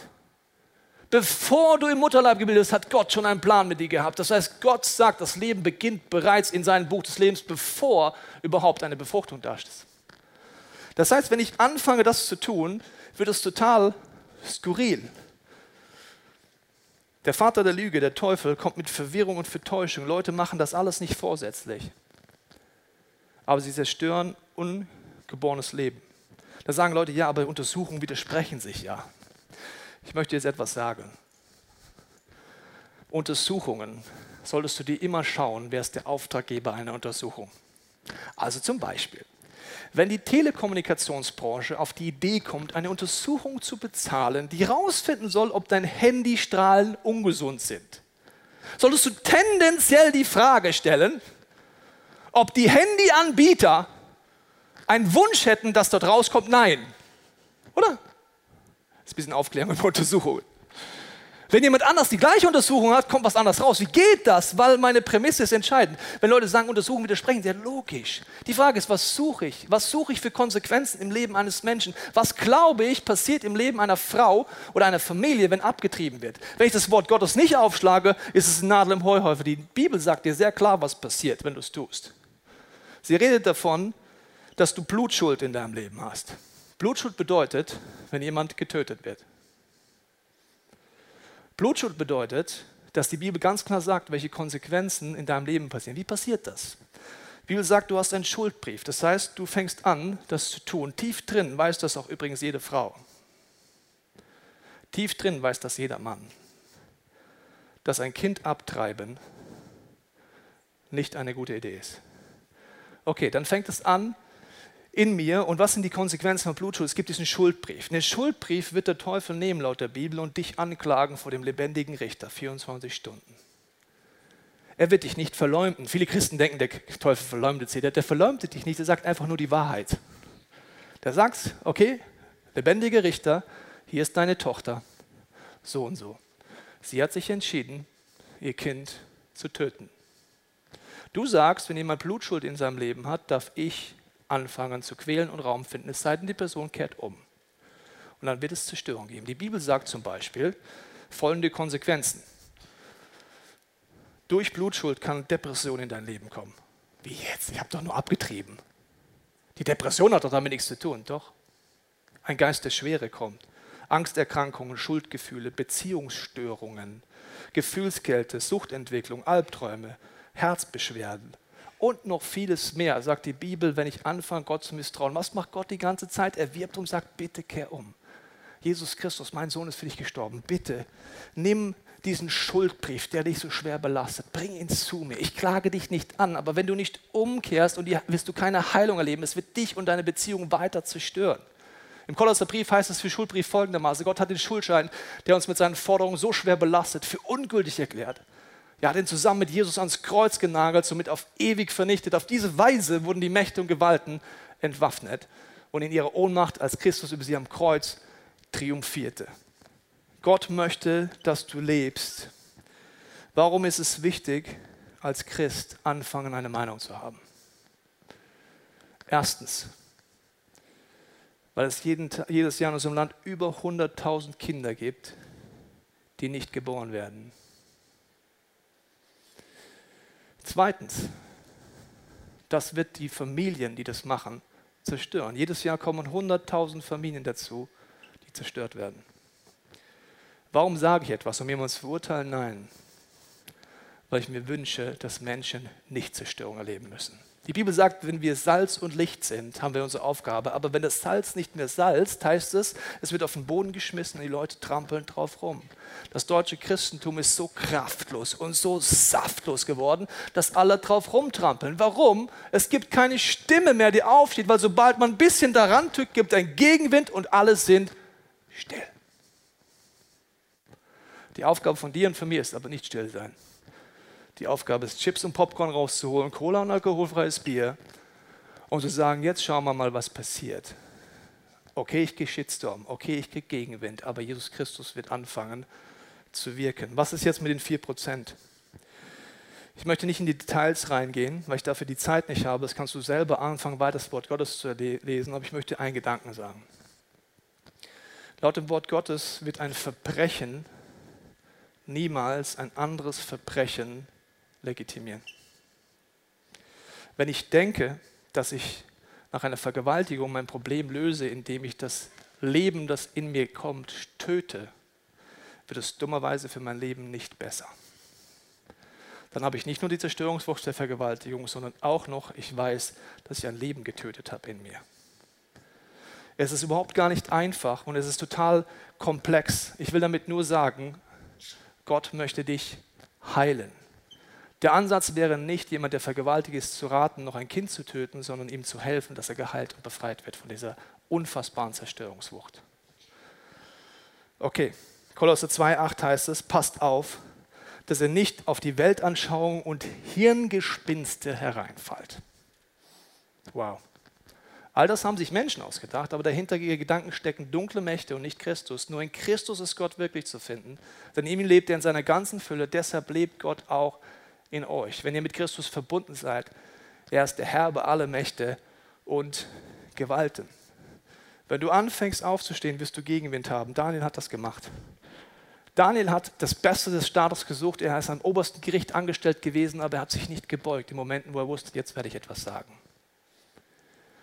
Bevor du im Mutterleib gebildet bist, hat Gott schon einen Plan mit dir gehabt. Das heißt, Gott sagt, das Leben beginnt bereits in seinem Buch des Lebens, bevor überhaupt eine Befruchtung da ist. Das heißt, wenn ich anfange, das zu tun, wird es total skurril. Der Vater der Lüge, der Teufel, kommt mit Verwirrung und Vertäuschung. Leute machen das alles nicht vorsätzlich. Aber sie zerstören ungeborenes Leben. Da sagen Leute, ja, aber Untersuchungen widersprechen sich ja. Ich möchte jetzt etwas sagen. Untersuchungen solltest du dir immer schauen, wer ist der Auftraggeber einer Untersuchung. Also zum Beispiel, wenn die Telekommunikationsbranche auf die Idee kommt, eine Untersuchung zu bezahlen, die herausfinden soll, ob dein Handystrahlen ungesund sind, solltest du tendenziell die Frage stellen, ob die Handyanbieter einen Wunsch hätten, dass dort rauskommt, nein. Oder? Ein bisschen Aufklärung (laughs) über Untersuchungen. Wenn jemand anders die gleiche Untersuchung hat, kommt was anderes raus. Wie geht das? Weil meine Prämisse ist entscheidend. Wenn Leute sagen, Untersuchungen widersprechen, sehr logisch. Die Frage ist, was suche ich? Was suche ich für Konsequenzen im Leben eines Menschen? Was glaube ich passiert im Leben einer Frau oder einer Familie, wenn abgetrieben wird? Wenn ich das Wort Gottes nicht aufschlage, ist es ein Nadel im Heuhäufer. Die Bibel sagt dir sehr klar, was passiert, wenn du es tust. Sie redet davon, dass du Blutschuld in deinem Leben hast. Blutschuld bedeutet, wenn jemand getötet wird. Blutschuld bedeutet, dass die Bibel ganz klar sagt, welche Konsequenzen in deinem Leben passieren. Wie passiert das? Die Bibel sagt, du hast einen Schuldbrief. Das heißt, du fängst an, das zu tun. Tief drin weiß das auch übrigens jede Frau. Tief drin weiß das jeder Mann. Dass ein Kind abtreiben nicht eine gute Idee ist. Okay, dann fängt es an, in mir. Und was sind die Konsequenzen von Blutschuld? Es gibt diesen Schuldbrief. Den Schuldbrief wird der Teufel nehmen laut der Bibel und dich anklagen vor dem lebendigen Richter, 24 Stunden. Er wird dich nicht verleumden. Viele Christen denken, der Teufel verleumdet sie. Der, der verleumdet dich nicht, er sagt einfach nur die Wahrheit. Der sagt, okay, lebendiger Richter, hier ist deine Tochter, so und so. Sie hat sich entschieden, ihr Kind zu töten. Du sagst, wenn jemand Blutschuld in seinem Leben hat, darf ich anfangen zu quälen und Raum finden, es sei denn, die Person kehrt um. Und dann wird es Zerstörung geben. Die Bibel sagt zum Beispiel folgende Konsequenzen. Durch Blutschuld kann Depression in dein Leben kommen. Wie jetzt? Ich habe doch nur abgetrieben. Die Depression hat doch damit nichts zu tun, doch. Ein Geist der Schwere kommt. Angsterkrankungen, Schuldgefühle, Beziehungsstörungen, Gefühlskälte, Suchtentwicklung, Albträume, Herzbeschwerden, und noch vieles mehr, sagt die Bibel, wenn ich anfange, Gott zu misstrauen. Was macht Gott die ganze Zeit? Er wirbt und sagt, bitte kehr um. Jesus Christus, mein Sohn ist für dich gestorben. Bitte nimm diesen Schuldbrief, der dich so schwer belastet, bring ihn zu mir. Ich klage dich nicht an, aber wenn du nicht umkehrst, und wirst du keine Heilung erleben, es wird dich und deine Beziehung weiter zerstören. Im Kolosserbrief heißt es für Schuldbrief folgendermaßen: Gott hat den Schuldschein, der uns mit seinen Forderungen so schwer belastet, für ungültig erklärt. Er hat ihn zusammen mit Jesus ans Kreuz genagelt, somit auf ewig vernichtet. Auf diese Weise wurden die Mächte und Gewalten entwaffnet und in ihrer Ohnmacht, als Christus über sie am Kreuz triumphierte. Gott möchte, dass du lebst. Warum ist es wichtig, als Christ anfangen, eine Meinung zu haben? Erstens, weil es jeden, jedes Jahr in unserem Land über 100.000 Kinder gibt, die nicht geboren werden. Zweitens, das wird die Familien, die das machen, zerstören. Jedes Jahr kommen 100.000 Familien dazu, die zerstört werden. Warum sage ich etwas? Um jemanden zu verurteilen? Nein. Weil ich mir wünsche, dass Menschen nicht Zerstörung erleben müssen. Die Bibel sagt, wenn wir Salz und Licht sind, haben wir unsere Aufgabe. Aber wenn das Salz nicht mehr salzt, heißt es, es wird auf den Boden geschmissen und die Leute trampeln drauf rum. Das deutsche Christentum ist so kraftlos und so saftlos geworden, dass alle drauf rumtrampeln. Warum? Es gibt keine Stimme mehr, die aufsteht, weil sobald man ein bisschen daran tückt, gibt ein Gegenwind und alle sind still. Die Aufgabe von dir und von mir ist aber nicht still sein. Die Aufgabe ist, Chips und Popcorn rauszuholen, Cola und alkoholfreies Bier und zu sagen, jetzt schauen wir mal, was passiert. Okay, ich gehe Shitstorm, okay, ich kriege Gegenwind, aber Jesus Christus wird anfangen zu wirken. Was ist jetzt mit den 4%? Ich möchte nicht in die Details reingehen, weil ich dafür die Zeit nicht habe. Das kannst du selber anfangen, weiter das Wort Gottes zu lesen, aber ich möchte einen Gedanken sagen. Laut dem Wort Gottes wird ein Verbrechen niemals ein anderes Verbrechen legitimieren. Wenn ich denke, dass ich nach einer Vergewaltigung mein Problem löse, indem ich das Leben, das in mir kommt, töte, wird es dummerweise für mein Leben nicht besser. Dann habe ich nicht nur die Zerstörungswucht der Vergewaltigung, sondern auch noch, ich weiß, dass ich ein Leben getötet habe in mir. Es ist überhaupt gar nicht einfach und es ist total komplex. Ich will damit nur sagen, Gott möchte dich heilen. Der Ansatz wäre nicht, jemand, der vergewaltigt ist, zu raten, noch ein Kind zu töten, sondern ihm zu helfen, dass er geheilt und befreit wird von dieser unfassbaren Zerstörungswucht. Okay, Kolosser 2,8 heißt es, passt auf, dass ihr nicht auf die Weltanschauung und Hirngespinste hereinfallt. Wow. All das haben sich Menschen ausgedacht, aber dahinter ihre Gedanken stecken dunkle Mächte und nicht Christus. Nur in Christus ist Gott wirklich zu finden, denn in ihm lebt er in seiner ganzen Fülle, deshalb lebt Gott auch in euch, wenn ihr mit Christus verbunden seid. Er ist der Herr über alle Mächte und Gewalten. Wenn du anfängst aufzustehen, wirst du Gegenwind haben. Daniel hat das gemacht. Daniel hat das Beste des Staates gesucht. Er ist am obersten Gericht angestellt gewesen, aber er hat sich nicht gebeugt in Momenten, wo er wusste, jetzt werde ich etwas sagen.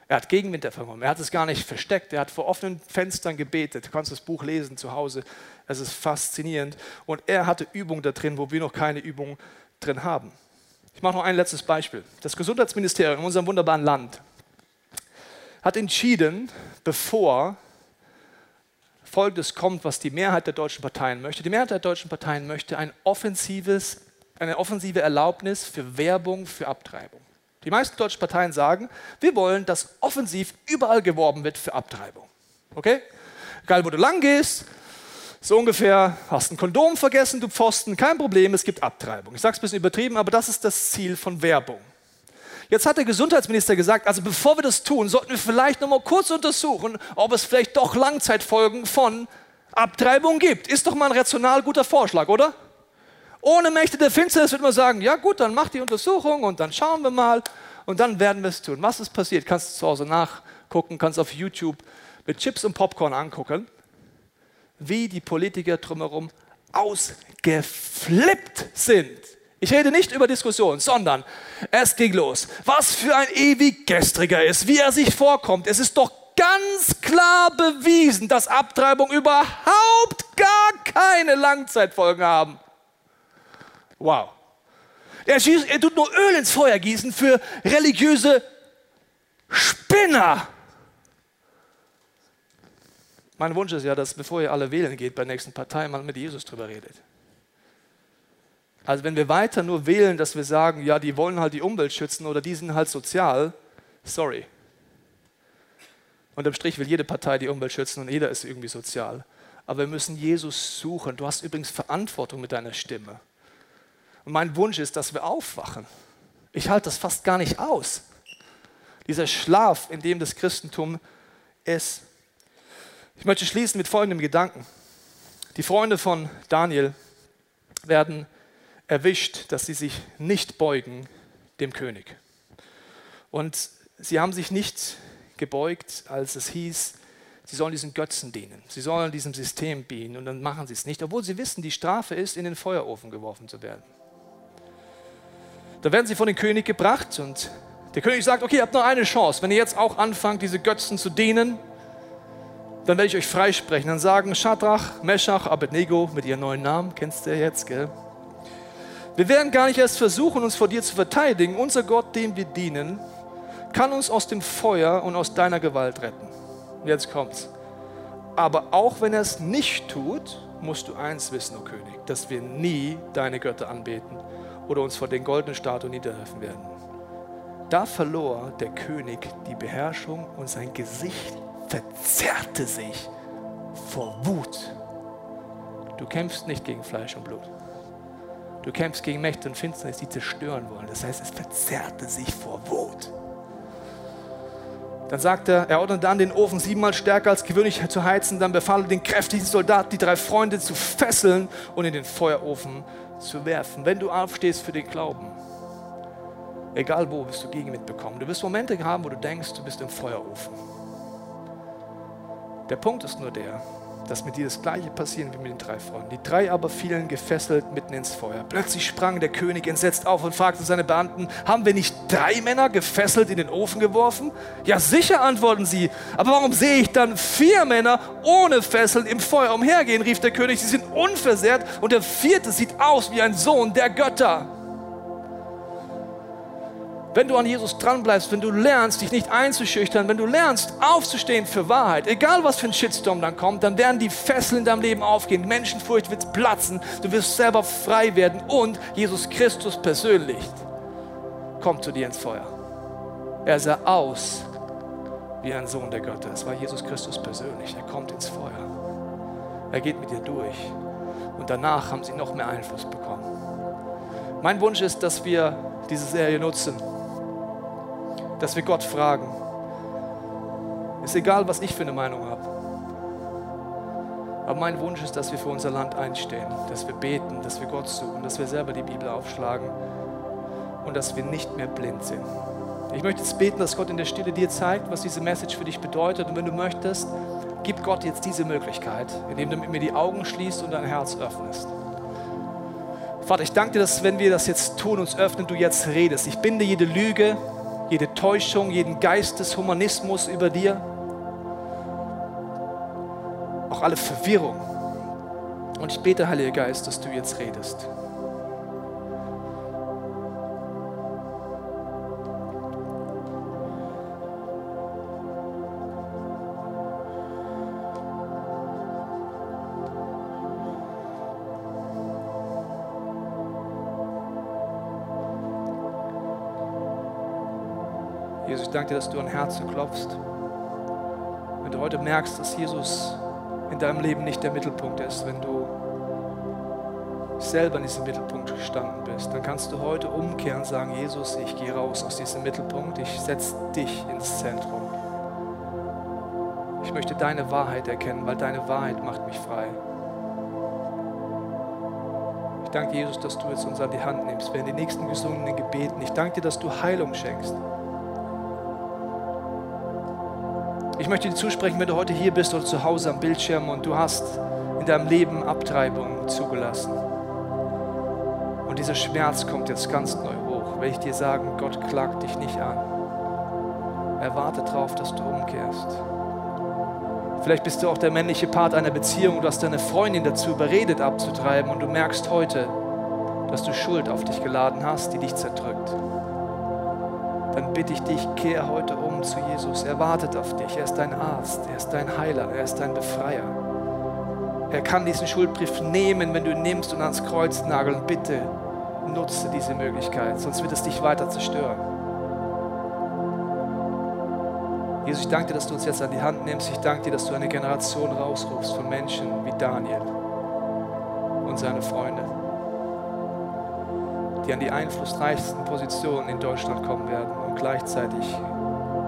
Er hat Gegenwind erfahren. Er hat es gar nicht versteckt. Er hat vor offenen Fenstern gebetet. Du kannst das Buch lesen zu Hause. Es ist faszinierend. Und er hatte Übungen da drin, wo wir noch keine Übungen drin haben. Ich mache noch ein letztes Beispiel. Das Gesundheitsministerium in unserem wunderbaren Land hat entschieden, bevor Folgendes kommt, was die Mehrheit der deutschen Parteien möchte. Die Mehrheit der deutschen Parteien möchte ein offensives, eine offensive Erlaubnis für Werbung für Abtreibung. Die meisten deutschen Parteien sagen, wir wollen, dass offensiv überall geworben wird für Abtreibung. Okay? Egal, wo du lang gehst, so ungefähr, hast ein Kondom vergessen, du Pfosten, kein Problem, es gibt Abtreibung. Ich sage es ein bisschen übertrieben, aber das ist das Ziel von Werbung. Jetzt hat der Gesundheitsminister gesagt, also bevor wir das tun, sollten wir vielleicht noch mal kurz untersuchen, ob es vielleicht doch Langzeitfolgen von Abtreibung gibt. Ist doch mal ein rational guter Vorschlag, oder? Ohne Mächte der Finsternis würde man sagen, ja gut, dann mach die Untersuchung und dann schauen wir mal und dann werden wir es tun. Was ist passiert? Kannst du zu Hause nachgucken, kannst auf YouTube mit Chips und Popcorn angucken wie die Politiker drumherum ausgeflippt sind. Ich rede nicht über Diskussionen, sondern es ging los. Was für ein ewig gestriger ist, wie er sich vorkommt. Es ist doch ganz klar bewiesen, dass Abtreibung überhaupt gar keine Langzeitfolgen haben. Wow. Er, schießt, er tut nur Öl ins Feuer gießen für religiöse Spinner. Mein Wunsch ist ja, dass bevor ihr alle wählen geht bei der nächsten Partei, mal mit Jesus drüber redet. Also wenn wir weiter nur wählen, dass wir sagen, ja, die wollen halt die Umwelt schützen oder die sind halt sozial, sorry. Unterm Strich will jede Partei die Umwelt schützen und jeder ist irgendwie sozial. Aber wir müssen Jesus suchen. Du hast übrigens Verantwortung mit deiner Stimme. Und mein Wunsch ist, dass wir aufwachen. Ich halte das fast gar nicht aus. Dieser Schlaf, in dem das Christentum ist. Ich möchte schließen mit folgendem Gedanken. Die Freunde von Daniel werden erwischt, dass sie sich nicht beugen dem König. Und sie haben sich nicht gebeugt, als es hieß, sie sollen diesen Götzen dienen, sie sollen diesem System dienen und dann machen sie es nicht, obwohl sie wissen, die Strafe ist, in den Feuerofen geworfen zu werden. Da werden sie von dem König gebracht und der König sagt, okay, ihr habt noch eine Chance, wenn ihr jetzt auch anfangt, diese Götzen zu dienen, dann werde ich euch freisprechen. Dann sagen Shadrach, Meshach, Abednego mit ihren neuen Namen, kennst du ja jetzt, gell? Wir werden gar nicht erst versuchen, uns vor dir zu verteidigen. Unser Gott, dem wir dienen, kann uns aus dem Feuer und aus deiner Gewalt retten. Jetzt kommt's. Aber auch wenn er es nicht tut, musst du eins wissen, o oh König, dass wir nie deine Götter anbeten oder uns vor den goldenen Statuen niederwerfen werden. Da verlor der König die Beherrschung und sein Gesicht verzerrte sich vor Wut. Du kämpfst nicht gegen Fleisch und Blut. Du kämpfst gegen Mächte und Finsternis, die zerstören wollen. Das heißt, es verzerrte sich vor Wut. Dann sagt er, er ordnet dann den Ofen siebenmal stärker als gewöhnlich zu heizen. Dann befahl er den kräftigen Soldaten, die drei Freunde zu fesseln und in den Feuerofen zu werfen. Wenn du aufstehst für den Glauben, egal wo, wirst du Gegen mitbekommen. Du wirst Momente haben, wo du denkst, du bist im Feuerofen. Der Punkt ist nur der, dass mit dir das Gleiche passieren wie mit den drei Freunden. Die drei aber fielen gefesselt mitten ins Feuer. Plötzlich sprang der König entsetzt auf und fragte seine Beamten, haben wir nicht drei Männer gefesselt in den Ofen geworfen? Ja, sicher, antworten sie. Aber warum sehe ich dann vier Männer ohne Fesseln im Feuer umhergehen? rief der König. Sie sind unversehrt und der vierte sieht aus wie ein Sohn der Götter. Wenn du an Jesus dranbleibst, wenn du lernst, dich nicht einzuschüchtern, wenn du lernst, aufzustehen für Wahrheit, egal was für ein Shitstorm dann kommt, dann werden die Fesseln in deinem Leben aufgehen. Menschenfurcht wird platzen, du wirst selber frei werden und Jesus Christus persönlich kommt zu dir ins Feuer. Er sah aus wie ein Sohn der Götter. Es war Jesus Christus persönlich. Er kommt ins Feuer. Er geht mit dir durch. Und danach haben sie noch mehr Einfluss bekommen. Mein Wunsch ist, dass wir diese Serie nutzen, dass wir Gott fragen. Ist egal, was ich für eine Meinung habe. Aber mein Wunsch ist, dass wir für unser Land einstehen, dass wir beten, dass wir Gott suchen, dass wir selber die Bibel aufschlagen und dass wir nicht mehr blind sind. Ich möchte jetzt beten, dass Gott in der Stille dir zeigt, was diese Message für dich bedeutet. Und wenn du möchtest, gib Gott jetzt diese Möglichkeit, indem du mit mir die Augen schließt und dein Herz öffnest. Vater, ich danke dir, dass wenn wir das jetzt tun, uns öffnen, du jetzt redest. Ich binde jede Lüge, jede Täuschung, jeden Geist des Humanismus über dir, auch alle Verwirrung. Und ich bete, Heiliger Geist, dass du jetzt redest. Danke dir, dass du an Herzen klopfst. Wenn du heute merkst, dass Jesus in deinem Leben nicht der Mittelpunkt ist, wenn du selber in diesem Mittelpunkt gestanden bist, dann kannst du heute umkehren und sagen, Jesus, ich gehe raus aus diesem Mittelpunkt, ich setze dich ins Zentrum. Ich möchte deine Wahrheit erkennen, weil deine Wahrheit macht mich frei. Ich danke Jesus, dass du jetzt uns an die Hand nimmst, während die nächsten gesungenen Gebeten. Ich danke dir, dass du Heilung schenkst. Ich möchte dir zusprechen, wenn du heute hier bist oder zu Hause am Bildschirm und du hast in deinem Leben Abtreibung zugelassen. Und dieser Schmerz kommt jetzt ganz neu hoch. Will ich dir sagen, Gott klagt dich nicht an. Er wartet darauf, dass du umkehrst. Vielleicht bist du auch der männliche Part einer Beziehung, du hast deine Freundin dazu überredet abzutreiben und du merkst heute, dass du Schuld auf dich geladen hast, die dich zerdrückt dann bitte ich dich, kehr heute zu Jesus. Er wartet auf dich. Er ist dein Arzt, er ist dein Heiler, er ist dein Befreier. Er kann diesen Schuldbrief nehmen, wenn du ihn nimmst und ans Kreuz nageln. Bitte nutze diese Möglichkeit, sonst wird es dich weiter zerstören. Jesus, ich danke dir, dass du uns jetzt an die Hand nimmst. Ich danke dir, dass du eine Generation rausrufst von Menschen wie Daniel und seine Freunde die an die einflussreichsten Positionen in Deutschland kommen werden und gleichzeitig